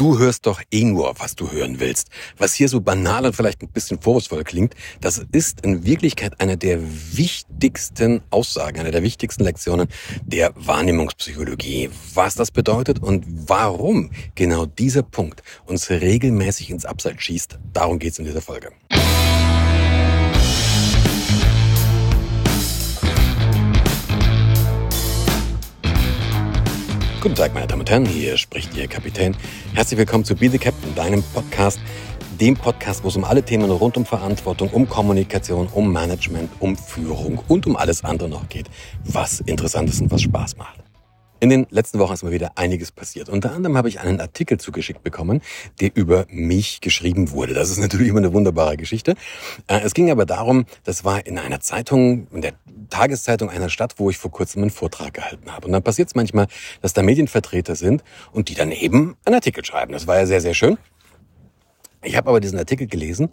Du hörst doch eh nur, was du hören willst. Was hier so banal und vielleicht ein bisschen vorwurfsvoll klingt, das ist in Wirklichkeit eine der wichtigsten Aussagen, eine der wichtigsten Lektionen der Wahrnehmungspsychologie. Was das bedeutet und warum genau dieser Punkt uns regelmäßig ins Abseits schießt, darum geht's in dieser Folge. Guten Tag, meine Damen und Herren, hier spricht Ihr Kapitän. Herzlich willkommen zu Be the Captain, deinem Podcast, dem Podcast, wo es um alle Themen rund um Verantwortung, um Kommunikation, um Management, um Führung und um alles andere noch geht, was interessant ist und was Spaß macht. In den letzten Wochen ist mal wieder einiges passiert. Unter anderem habe ich einen Artikel zugeschickt bekommen, der über mich geschrieben wurde. Das ist natürlich immer eine wunderbare Geschichte. Äh, es ging aber darum, das war in einer Zeitung, in der Tageszeitung einer Stadt, wo ich vor kurzem einen Vortrag gehalten habe. Und dann passiert es manchmal, dass da Medienvertreter sind und die dann eben einen Artikel schreiben. Das war ja sehr, sehr schön. Ich habe aber diesen Artikel gelesen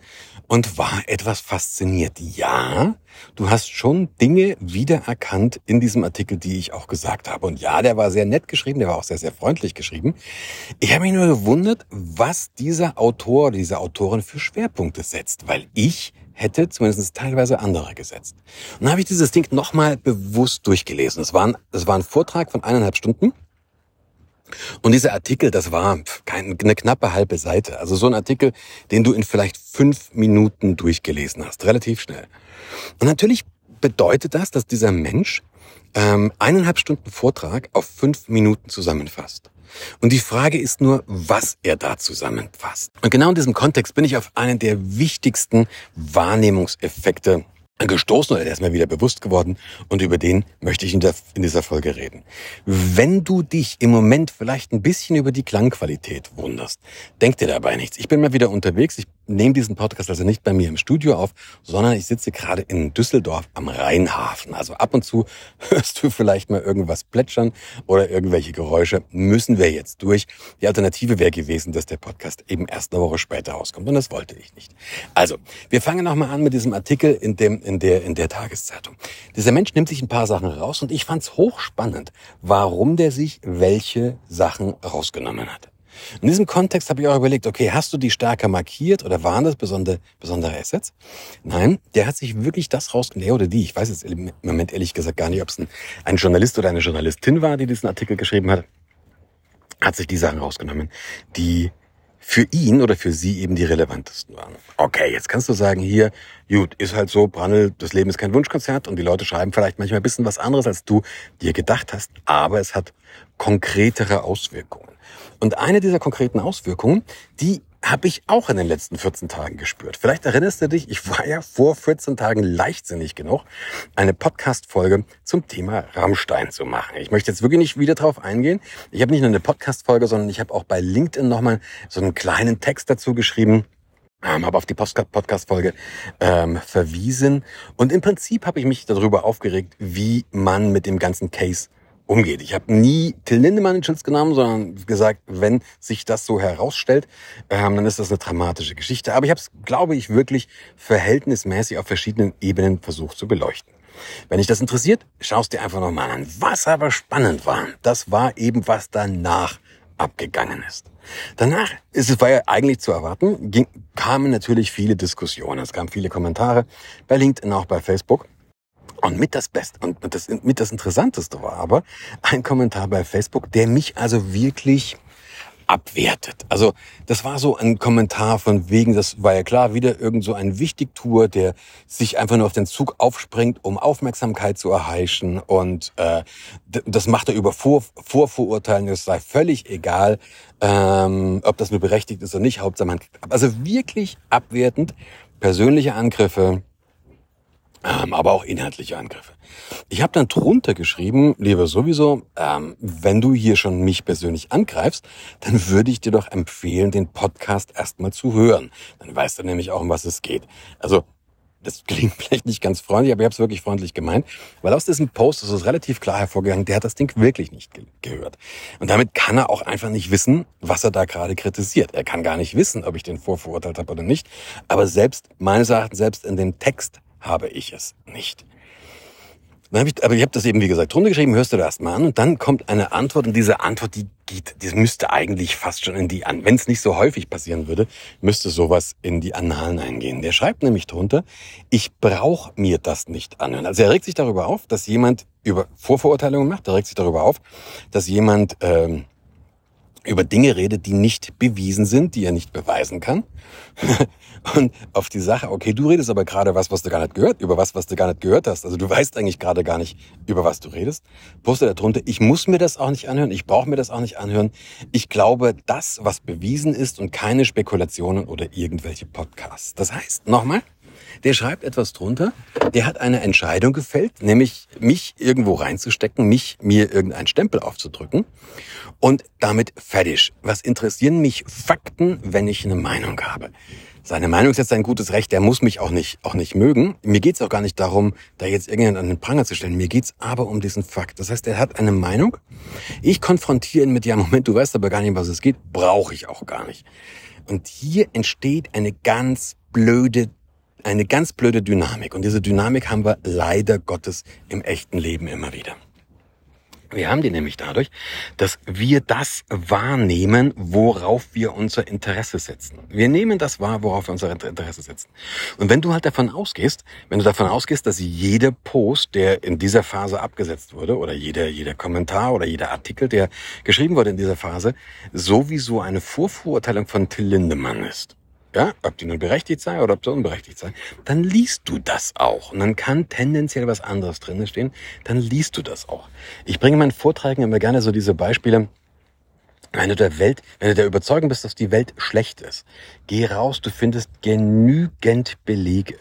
und war etwas fasziniert. Ja, du hast schon Dinge wiedererkannt in diesem Artikel, die ich auch gesagt habe. Und ja, der war sehr nett geschrieben, der war auch sehr, sehr freundlich geschrieben. Ich habe mich nur gewundert, was dieser Autor, diese Autorin für Schwerpunkte setzt, weil ich hätte zumindest teilweise andere gesetzt. Und dann habe ich dieses Ding nochmal bewusst durchgelesen. Es war, es war ein Vortrag von eineinhalb Stunden und dieser Artikel, das war eine knappe halbe Seite. Also so ein Artikel, den du in vielleicht fünf Minuten durchgelesen hast, relativ schnell. Und natürlich bedeutet das, dass dieser Mensch ähm, eineinhalb Stunden Vortrag auf fünf Minuten zusammenfasst. Und die Frage ist nur, was er da zusammenfasst. Und genau in diesem Kontext bin ich auf einen der wichtigsten Wahrnehmungseffekte gestoßen oder der ist mir wieder bewusst geworden und über den möchte ich in, der, in dieser Folge reden. Wenn du dich im Moment vielleicht ein bisschen über die Klangqualität wunderst, denk dir dabei nichts. Ich bin mal wieder unterwegs. Ich nehme diesen Podcast also nicht bei mir im Studio auf, sondern ich sitze gerade in Düsseldorf am Rheinhafen. Also ab und zu hörst du vielleicht mal irgendwas plätschern oder irgendwelche Geräusche. Müssen wir jetzt durch. Die Alternative wäre gewesen, dass der Podcast eben erst eine Woche später rauskommt und das wollte ich nicht. Also, wir fangen nochmal an mit diesem Artikel in dem in der, in der Tageszeitung. Dieser Mensch nimmt sich ein paar Sachen raus und ich fand's hochspannend, warum der sich welche Sachen rausgenommen hat. In diesem Kontext habe ich auch überlegt, okay, hast du die stärker markiert oder waren das besondere, besondere Assets? Nein, der hat sich wirklich das rausgenommen, oder die, ich weiß jetzt im Moment ehrlich gesagt gar nicht, ob es ein, ein Journalist oder eine Journalistin war, die diesen Artikel geschrieben hat, hat sich die Sachen rausgenommen, die für ihn oder für sie eben die relevantesten waren. Okay, jetzt kannst du sagen, hier, gut, ist halt so, Brandl, das Leben ist kein Wunschkonzert und die Leute schreiben vielleicht manchmal ein bisschen was anderes, als du dir gedacht hast, aber es hat konkretere Auswirkungen. Und eine dieser konkreten Auswirkungen, die habe ich auch in den letzten 14 Tagen gespürt. Vielleicht erinnerst du dich, ich war ja vor 14 Tagen leichtsinnig genug, eine Podcast-Folge zum Thema Rammstein zu machen. Ich möchte jetzt wirklich nicht wieder drauf eingehen. Ich habe nicht nur eine Podcast-Folge, sondern ich habe auch bei LinkedIn nochmal so einen kleinen Text dazu geschrieben, ähm, habe auf die Podcast-Folge ähm, verwiesen. Und im Prinzip habe ich mich darüber aufgeregt, wie man mit dem ganzen Case umgeht. Ich habe nie Till Lindemann in Schutz genommen, sondern gesagt, wenn sich das so herausstellt, ähm, dann ist das eine dramatische Geschichte. Aber ich habe es, glaube ich, wirklich verhältnismäßig auf verschiedenen Ebenen versucht zu beleuchten. Wenn dich das interessiert, schaust dir einfach nochmal an. Was aber spannend war, das war eben, was danach abgegangen ist. Danach ist es war ja eigentlich zu erwarten, ging, kamen natürlich viele Diskussionen, es kamen viele Kommentare bei LinkedIn, auch bei Facebook. Und mit das Beste und das, mit das Interessanteste war aber ein Kommentar bei Facebook, der mich also wirklich abwertet. Also das war so ein Kommentar von wegen, das war ja klar, wieder irgend so ein Wichtigtour, der sich einfach nur auf den Zug aufspringt, um Aufmerksamkeit zu erheischen. Und äh, das macht er über Vor Vorverurteilen, es sei völlig egal, ähm, ob das nur berechtigt ist oder nicht, Hauptsache man Also wirklich abwertend, persönliche Angriffe, ähm, aber auch inhaltliche Angriffe. Ich habe dann drunter geschrieben, lieber sowieso, ähm, wenn du hier schon mich persönlich angreifst, dann würde ich dir doch empfehlen, den Podcast erstmal zu hören. Dann weißt du nämlich auch, um was es geht. Also das klingt vielleicht nicht ganz freundlich, aber ich habe es wirklich freundlich gemeint, weil aus diesem Post ist es relativ klar hervorgegangen, der hat das Ding wirklich nicht ge gehört. Und damit kann er auch einfach nicht wissen, was er da gerade kritisiert. Er kann gar nicht wissen, ob ich den vorverurteilt habe oder nicht. Aber selbst, meines Erachtens, selbst in dem Text habe ich es nicht. Dann hab ich, aber ich habe das eben, wie gesagt, drunter geschrieben, hörst du das mal an und dann kommt eine Antwort und diese Antwort, die geht, die müsste eigentlich fast schon in die an. Wenn es nicht so häufig passieren würde, müsste sowas in die Annalen eingehen. Der schreibt nämlich drunter, ich brauche mir das nicht anhören. Also er regt sich darüber auf, dass jemand über Vorverurteilungen macht, er regt sich darüber auf, dass jemand ähm, über Dinge redet, die nicht bewiesen sind, die er nicht beweisen kann. und auf die Sache, okay, du redest aber gerade was, was du gar nicht gehört, über was, was du gar nicht gehört hast. Also du weißt eigentlich gerade gar nicht, über was du redest. Postet darunter, ich muss mir das auch nicht anhören, ich brauche mir das auch nicht anhören. Ich glaube, das, was bewiesen ist und keine Spekulationen oder irgendwelche Podcasts. Das heißt, nochmal, der schreibt etwas drunter, der hat eine Entscheidung gefällt, nämlich mich irgendwo reinzustecken, mich mir irgendeinen Stempel aufzudrücken und damit fertig. Was interessieren mich Fakten, wenn ich eine Meinung habe? Seine Meinung ist jetzt ein gutes Recht, der muss mich auch nicht, auch nicht mögen. Mir geht's auch gar nicht darum, da jetzt irgendjemand an den Pranger zu stellen. Mir geht's aber um diesen Fakt. Das heißt, er hat eine Meinung. Ich konfrontiere ihn mit, ja, Moment, du weißt aber gar nicht, was es geht. Brauche ich auch gar nicht. Und hier entsteht eine ganz blöde eine ganz blöde Dynamik. Und diese Dynamik haben wir leider Gottes im echten Leben immer wieder. Wir haben die nämlich dadurch, dass wir das wahrnehmen, worauf wir unser Interesse setzen. Wir nehmen das wahr, worauf wir unser Interesse setzen. Und wenn du halt davon ausgehst, wenn du davon ausgehst, dass jeder Post, der in dieser Phase abgesetzt wurde, oder jeder, jeder Kommentar oder jeder Artikel, der geschrieben wurde in dieser Phase, sowieso eine Vorverurteilung von Till Lindemann ist, ja, ob die nun berechtigt sei oder ob sie unberechtigt sei, dann liest du das auch. Und dann kann tendenziell was anderes drin stehen, dann liest du das auch. Ich bringe in meinen Vorträgen immer gerne so diese Beispiele, wenn du der Welt, wenn du der Überzeugung bist, dass die Welt schlecht ist, geh raus, du findest genügend Belege.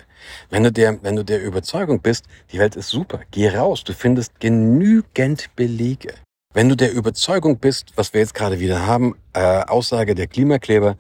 Wenn du der, wenn du der Überzeugung bist, die Welt ist super, geh raus, du findest genügend Belege. Wenn du der Überzeugung bist, was wir jetzt gerade wieder haben, äh, Aussage der Klimakleber,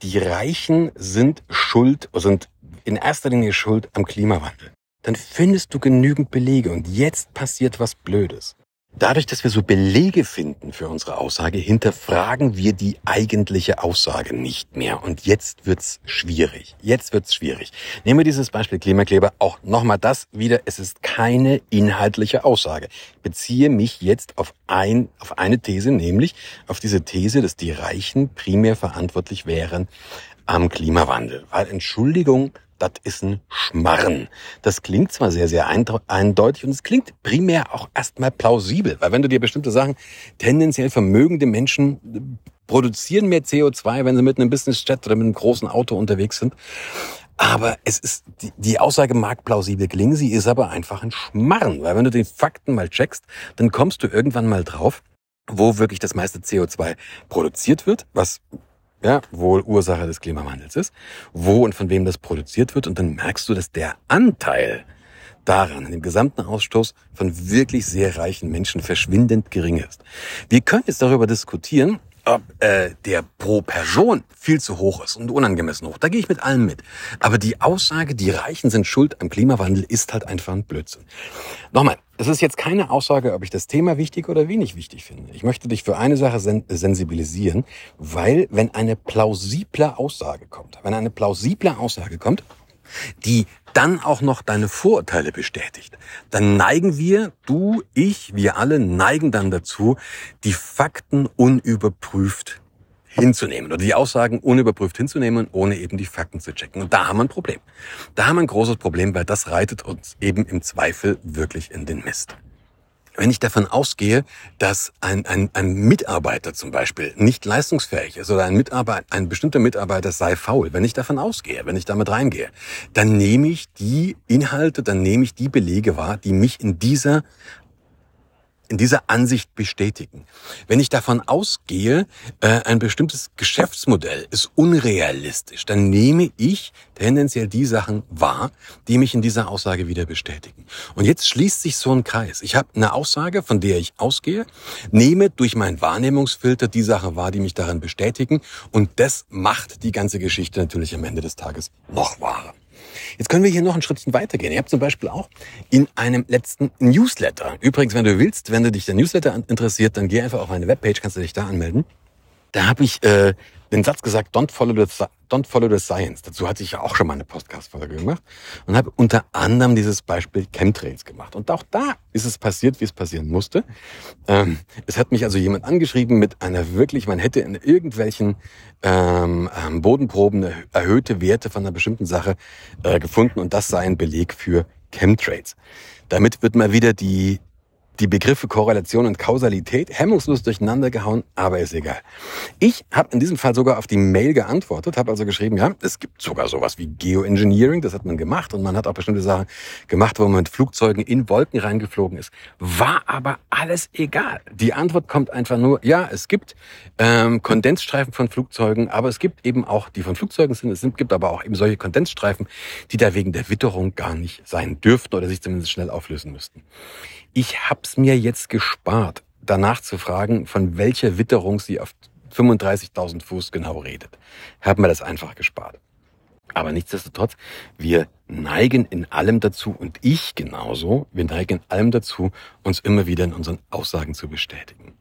die Reichen sind schuld, sind in erster Linie schuld am Klimawandel, dann findest du genügend Belege und jetzt passiert was Blödes. Dadurch, dass wir so Belege finden für unsere Aussage, hinterfragen wir die eigentliche Aussage nicht mehr. Und jetzt wird's schwierig. Jetzt wird's schwierig. Nehmen wir dieses Beispiel Klimakleber. Auch nochmal das wieder. Es ist keine inhaltliche Aussage. Beziehe mich jetzt auf ein, auf eine These, nämlich auf diese These, dass die Reichen primär verantwortlich wären am Klimawandel. Weil Entschuldigung, das ist ein Schmarren. Das klingt zwar sehr, sehr eindeutig und es klingt primär auch erstmal plausibel, weil wenn du dir bestimmte Sachen, tendenziell vermögende Menschen produzieren mehr CO2, wenn sie mit einem Business-Jet oder mit einem großen Auto unterwegs sind. Aber es ist, die, die Aussage mag plausibel klingen, sie ist aber einfach ein Schmarren, weil wenn du die Fakten mal checkst, dann kommst du irgendwann mal drauf, wo wirklich das meiste CO2 produziert wird, was ja, wohl Ursache des Klimawandels ist, wo und von wem das produziert wird. Und dann merkst du, dass der Anteil daran, in dem gesamten Ausstoß von wirklich sehr reichen Menschen verschwindend gering ist. Wir können jetzt darüber diskutieren, ob äh, der pro Person viel zu hoch ist und unangemessen hoch. Da gehe ich mit allem mit. Aber die Aussage, die Reichen sind schuld am Klimawandel, ist halt einfach ein Blödsinn. Nochmal, es ist jetzt keine Aussage, ob ich das Thema wichtig oder wenig wichtig finde. Ich möchte dich für eine Sache sen sensibilisieren, weil wenn eine plausible Aussage kommt, wenn eine plausible Aussage kommt, die dann auch noch deine Vorurteile bestätigt, dann neigen wir, du, ich, wir alle neigen dann dazu, die Fakten unüberprüft hinzunehmen oder die Aussagen unüberprüft hinzunehmen, ohne eben die Fakten zu checken. Und da haben wir ein Problem. Da haben wir ein großes Problem, weil das reitet uns eben im Zweifel wirklich in den Mist. Wenn ich davon ausgehe, dass ein, ein, ein Mitarbeiter zum Beispiel nicht leistungsfähig ist oder ein, Mitarbeiter, ein bestimmter Mitarbeiter sei faul, wenn ich davon ausgehe, wenn ich damit reingehe, dann nehme ich die Inhalte, dann nehme ich die Belege wahr, die mich in dieser in dieser Ansicht bestätigen. Wenn ich davon ausgehe, äh, ein bestimmtes Geschäftsmodell ist unrealistisch, dann nehme ich tendenziell die Sachen wahr, die mich in dieser Aussage wieder bestätigen. Und jetzt schließt sich so ein Kreis. Ich habe eine Aussage, von der ich ausgehe, nehme durch meinen Wahrnehmungsfilter die Sachen wahr, die mich darin bestätigen und das macht die ganze Geschichte natürlich am Ende des Tages noch wahrer. Jetzt können wir hier noch ein Schrittchen weitergehen. Ihr habt zum Beispiel auch in einem letzten Newsletter, übrigens, wenn du willst, wenn du dich der Newsletter interessiert, dann geh einfach auf meine Webpage, kannst du dich da anmelden. Da habe ich äh, den Satz gesagt, don't follow the, don't follow the science. Dazu hatte ich ja auch schon mal eine Podcast-Folge gemacht und habe unter anderem dieses Beispiel Chemtrails gemacht. Und auch da ist es passiert, wie es passieren musste. Ähm, es hat mich also jemand angeschrieben mit einer wirklich, man hätte in irgendwelchen ähm, ähm Bodenproben erhöhte Werte von einer bestimmten Sache äh, gefunden und das sei ein Beleg für Chemtrails. Damit wird mal wieder die die Begriffe Korrelation und Kausalität hemmungslos durcheinander gehauen, aber ist egal. Ich habe in diesem Fall sogar auf die Mail geantwortet, habe also geschrieben, ja, es gibt sogar sowas wie Geoengineering, das hat man gemacht und man hat auch bestimmte Sachen gemacht, wo man mit Flugzeugen in Wolken reingeflogen ist. War aber alles egal. Die Antwort kommt einfach nur, ja, es gibt ähm, Kondensstreifen von Flugzeugen, aber es gibt eben auch, die von Flugzeugen sind, es gibt aber auch eben solche Kondensstreifen, die da wegen der Witterung gar nicht sein dürften oder sich zumindest schnell auflösen müssten. Ich hab's mir jetzt gespart, danach zu fragen, von welcher Witterung sie auf 35.000 Fuß genau redet. Hab mir das einfach gespart. Aber nichtsdestotrotz, wir neigen in allem dazu, und ich genauso, wir neigen in allem dazu, uns immer wieder in unseren Aussagen zu bestätigen.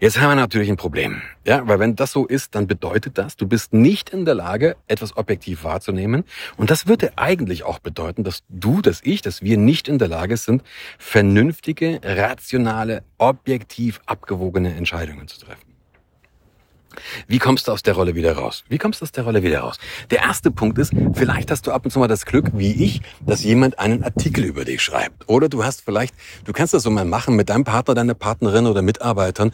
Jetzt haben wir natürlich ein Problem. Ja, weil wenn das so ist, dann bedeutet das, du bist nicht in der Lage, etwas objektiv wahrzunehmen. Und das würde eigentlich auch bedeuten, dass du, dass ich, dass wir nicht in der Lage sind, vernünftige, rationale, objektiv abgewogene Entscheidungen zu treffen. Wie kommst du aus der Rolle wieder raus? Wie kommst du aus der Rolle wieder raus? Der erste Punkt ist, vielleicht hast du ab und zu mal das Glück, wie ich, dass jemand einen Artikel über dich schreibt. Oder du hast vielleicht, du kannst das so mal machen mit deinem Partner, deiner Partnerin oder Mitarbeitern,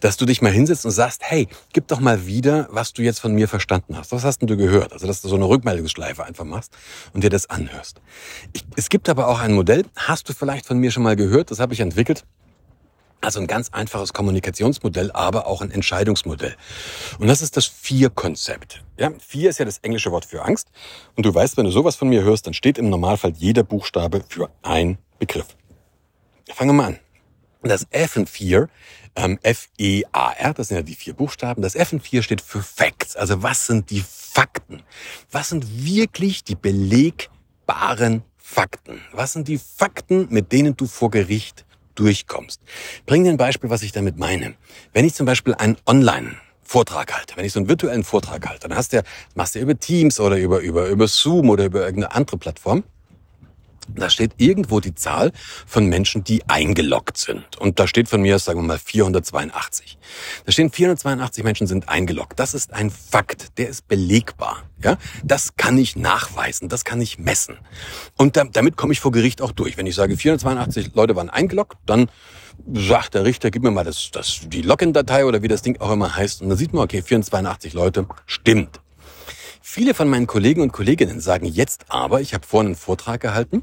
dass du dich mal hinsetzt und sagst, hey, gib doch mal wieder, was du jetzt von mir verstanden hast. Was hast denn du gehört? Also, dass du so eine Rückmeldungsschleife einfach machst und dir das anhörst. Ich, es gibt aber auch ein Modell, hast du vielleicht von mir schon mal gehört, das habe ich entwickelt. Also ein ganz einfaches Kommunikationsmodell, aber auch ein Entscheidungsmodell. Und das ist das Vier-Konzept. Ja, Vier ist ja das englische Wort für Angst. Und du weißt, wenn du sowas von mir hörst, dann steht im Normalfall jeder Buchstabe für ein Begriff. Fangen wir mal an. Das F in Fear, ähm, F-E-A-R, das sind ja die vier Buchstaben. Das F in Fear steht für Facts. Also was sind die Fakten? Was sind wirklich die belegbaren Fakten? Was sind die Fakten, mit denen du vor Gericht durchkommst. Bring dir ein Beispiel, was ich damit meine. Wenn ich zum Beispiel einen Online Vortrag halte, wenn ich so einen virtuellen Vortrag halte, dann hast du, machst du über Teams oder über, über, über Zoom oder über irgendeine andere Plattform. Da steht irgendwo die Zahl von Menschen, die eingeloggt sind. Und da steht von mir, sagen wir mal, 482. Da stehen 482 Menschen sind eingeloggt. Das ist ein Fakt, der ist belegbar. Ja, das kann ich nachweisen, das kann ich messen. Und da, damit komme ich vor Gericht auch durch. Wenn ich sage, 482 Leute waren eingeloggt, dann sagt der Richter, gib mir mal das, das, die Login-Datei oder wie das Ding auch immer heißt. Und dann sieht man, okay, 482 Leute, stimmt. Viele von meinen Kollegen und Kolleginnen sagen jetzt aber, ich habe vorhin einen Vortrag gehalten,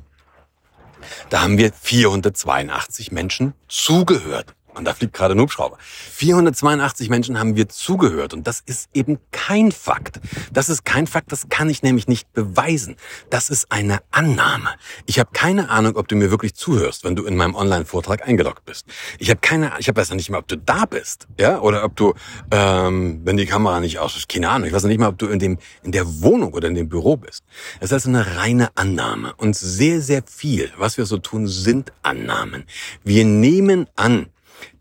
da haben wir 482 Menschen zugehört. Und da fliegt gerade ein Hubschrauber. 482 Menschen haben wir zugehört. Und das ist eben kein Fakt. Das ist kein Fakt, das kann ich nämlich nicht beweisen. Das ist eine Annahme. Ich habe keine Ahnung, ob du mir wirklich zuhörst, wenn du in meinem Online-Vortrag eingeloggt bist. Ich habe keine, ich habe weiß nicht mal, ob du da bist, ja, oder ob du, ähm, wenn die Kamera nicht aus ist, keine Ahnung. Ich weiß nicht mal, ob du in dem in der Wohnung oder in dem Büro bist. Es ist also eine reine Annahme. Und sehr, sehr viel, was wir so tun, sind Annahmen. Wir nehmen an,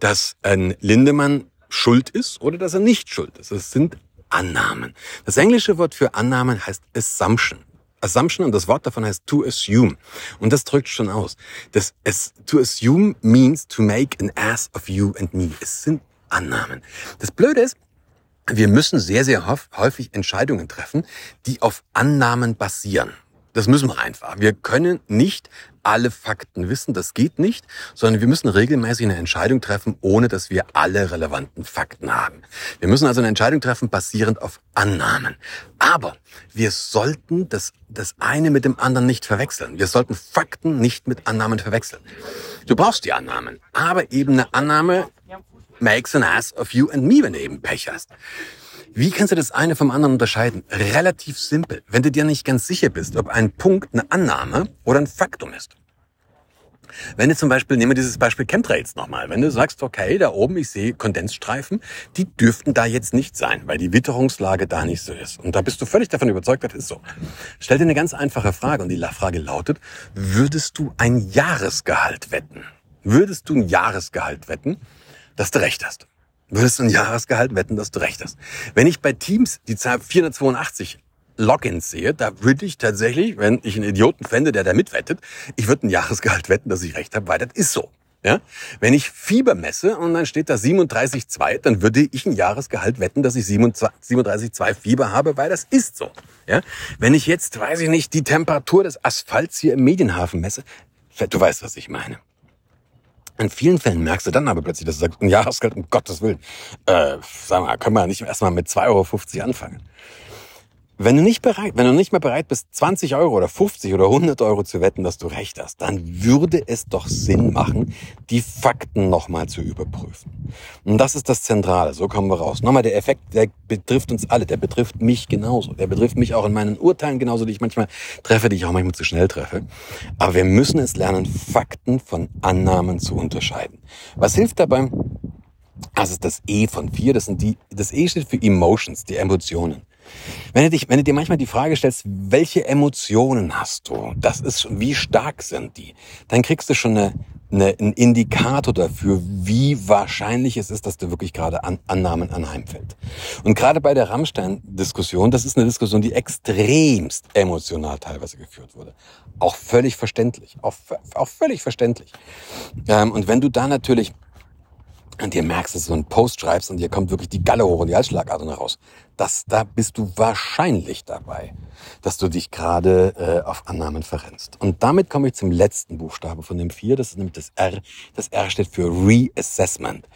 dass ein Lindemann schuld ist oder dass er nicht schuld ist. Es sind Annahmen. Das englische Wort für Annahmen heißt Assumption. Assumption und das Wort davon heißt to assume. Und das drückt schon aus. Das, es, to assume means to make an ass of you and me. Es sind Annahmen. Das Blöde ist, wir müssen sehr, sehr häufig Entscheidungen treffen, die auf Annahmen basieren. Das müssen wir einfach. Wir können nicht alle Fakten wissen, das geht nicht, sondern wir müssen regelmäßig eine Entscheidung treffen, ohne dass wir alle relevanten Fakten haben. Wir müssen also eine Entscheidung treffen, basierend auf Annahmen. Aber wir sollten das, das eine mit dem anderen nicht verwechseln. Wir sollten Fakten nicht mit Annahmen verwechseln. Du brauchst die Annahmen, aber eben eine Annahme makes an ass of you and me, wenn du eben Pech hast. Wie kannst du das eine vom anderen unterscheiden? Relativ simpel. Wenn du dir nicht ganz sicher bist, ob ein Punkt eine Annahme oder ein Faktum ist. Wenn du zum Beispiel, nehmen wir dieses Beispiel Chemtrails nochmal, wenn du sagst, okay, da oben, ich sehe Kondensstreifen, die dürften da jetzt nicht sein, weil die Witterungslage da nicht so ist. Und da bist du völlig davon überzeugt, das ist so. Stell dir eine ganz einfache Frage und die Frage lautet, würdest du ein Jahresgehalt wetten? Würdest du ein Jahresgehalt wetten, dass du recht hast? Würdest du ein Jahresgehalt wetten, dass du recht hast. Wenn ich bei Teams die Zahl 482 Logins sehe, da würde ich tatsächlich, wenn ich einen Idioten fände, der da mitwettet, ich würde ein Jahresgehalt wetten, dass ich recht habe, weil das ist so. Ja? Wenn ich Fieber messe und dann steht da 37,2, dann würde ich ein Jahresgehalt wetten, dass ich 37,2 Fieber habe, weil das ist so. Ja? Wenn ich jetzt, weiß ich nicht, die Temperatur des Asphalts hier im Medienhafen messe, du weißt, was ich meine. In vielen Fällen merkst du dann aber plötzlich, dass du sagst, ein Jahresgehalt, um Gottes Willen, äh, sag mal, können wir nicht erstmal mit 2,50 Euro anfangen. Wenn du nicht bereit, wenn du nicht mehr bereit bist, 20 Euro oder 50 oder 100 Euro zu wetten, dass du recht hast, dann würde es doch Sinn machen, die Fakten nochmal zu überprüfen. Und das ist das Zentrale. So kommen wir raus. Nochmal, der Effekt, der betrifft uns alle. Der betrifft mich genauso. Der betrifft mich auch in meinen Urteilen genauso, die ich manchmal treffe, die ich auch manchmal zu schnell treffe. Aber wir müssen es lernen, Fakten von Annahmen zu unterscheiden. Was hilft dabei? Ist das E von vier. Das sind die, das E steht für Emotions, die Emotionen. Wenn du, dich, wenn du dir manchmal die Frage stellst, welche Emotionen hast du, das ist, wie stark sind die, dann kriegst du schon eine, eine, einen Indikator dafür, wie wahrscheinlich es ist, dass du wirklich gerade an, Annahmen anheimfällt. Und gerade bei der Rammstein-Diskussion, das ist eine Diskussion, die extremst emotional teilweise geführt wurde. Auch völlig verständlich. Auch, auch völlig verständlich. Ähm, und wenn du da natürlich und dir merkst, dass du einen Post schreibst und dir kommt wirklich die Galle hoch und die Halsschlagader raus, das, da bist du wahrscheinlich dabei, dass du dich gerade äh, auf Annahmen verrennst. Und damit komme ich zum letzten Buchstabe von dem vier, das ist nämlich das R. Das R steht für Reassessment.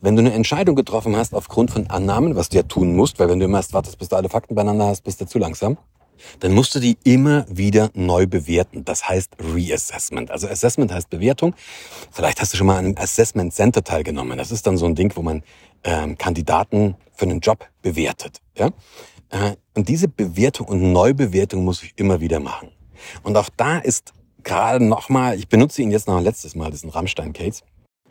Wenn du eine Entscheidung getroffen hast aufgrund von Annahmen, was du ja tun musst, weil wenn du immer erst wartest, bis du alle Fakten beieinander hast, bist du zu langsam, dann musst du die immer wieder neu bewerten. Das heißt Reassessment. Also Assessment heißt Bewertung. Vielleicht hast du schon mal an einem Assessment Center teilgenommen. Das ist dann so ein Ding, wo man ähm, Kandidaten für einen Job bewertet. Ja? Äh, und diese Bewertung und Neubewertung muss ich immer wieder machen. Und auch da ist gerade nochmal, ich benutze ihn jetzt noch ein letztes Mal, diesen Rammstein-Case,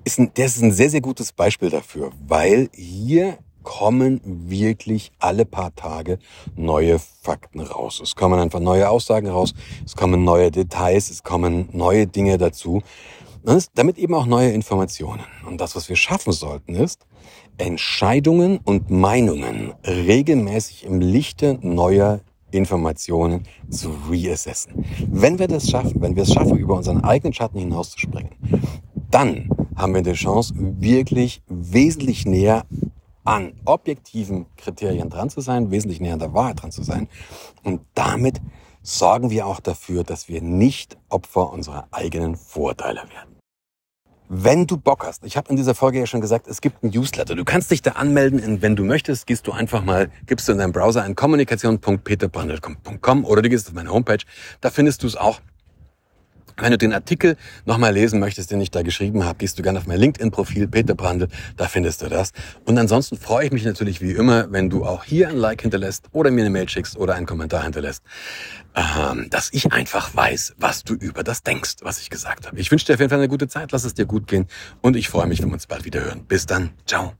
ist ein, der ist ein sehr, sehr gutes Beispiel dafür, weil hier kommen wirklich alle paar Tage neue Fakten raus. Es kommen einfach neue Aussagen raus, es kommen neue Details, es kommen neue Dinge dazu. Und damit eben auch neue Informationen. Und das, was wir schaffen sollten, ist, Entscheidungen und Meinungen regelmäßig im Lichte neuer Informationen zu reassessen. Wenn wir das schaffen, wenn wir es schaffen, über unseren eigenen Schatten hinauszuspringen, dann haben wir die Chance, wirklich wesentlich näher an objektiven Kriterien dran zu sein, wesentlich näher an der Wahrheit dran zu sein. Und damit sorgen wir auch dafür, dass wir nicht Opfer unserer eigenen Vorteile werden. Wenn du Bock hast, ich habe in dieser Folge ja schon gesagt, es gibt ein Newsletter. Du kannst dich da anmelden wenn du möchtest, gehst du einfach mal, gibst du in deinem Browser ein kommunikation.peterbrandl.com oder du gehst auf meine Homepage, da findest du es auch. Wenn du den Artikel nochmal lesen möchtest, den ich da geschrieben habe, gehst du gerne auf mein LinkedIn-Profil Peter Brandl, da findest du das. Und ansonsten freue ich mich natürlich wie immer, wenn du auch hier ein Like hinterlässt oder mir eine Mail schickst oder einen Kommentar hinterlässt, ähm, dass ich einfach weiß, was du über das denkst, was ich gesagt habe. Ich wünsche dir auf jeden Fall eine gute Zeit, lass es dir gut gehen und ich freue mich, wenn wir uns bald wieder hören. Bis dann, ciao.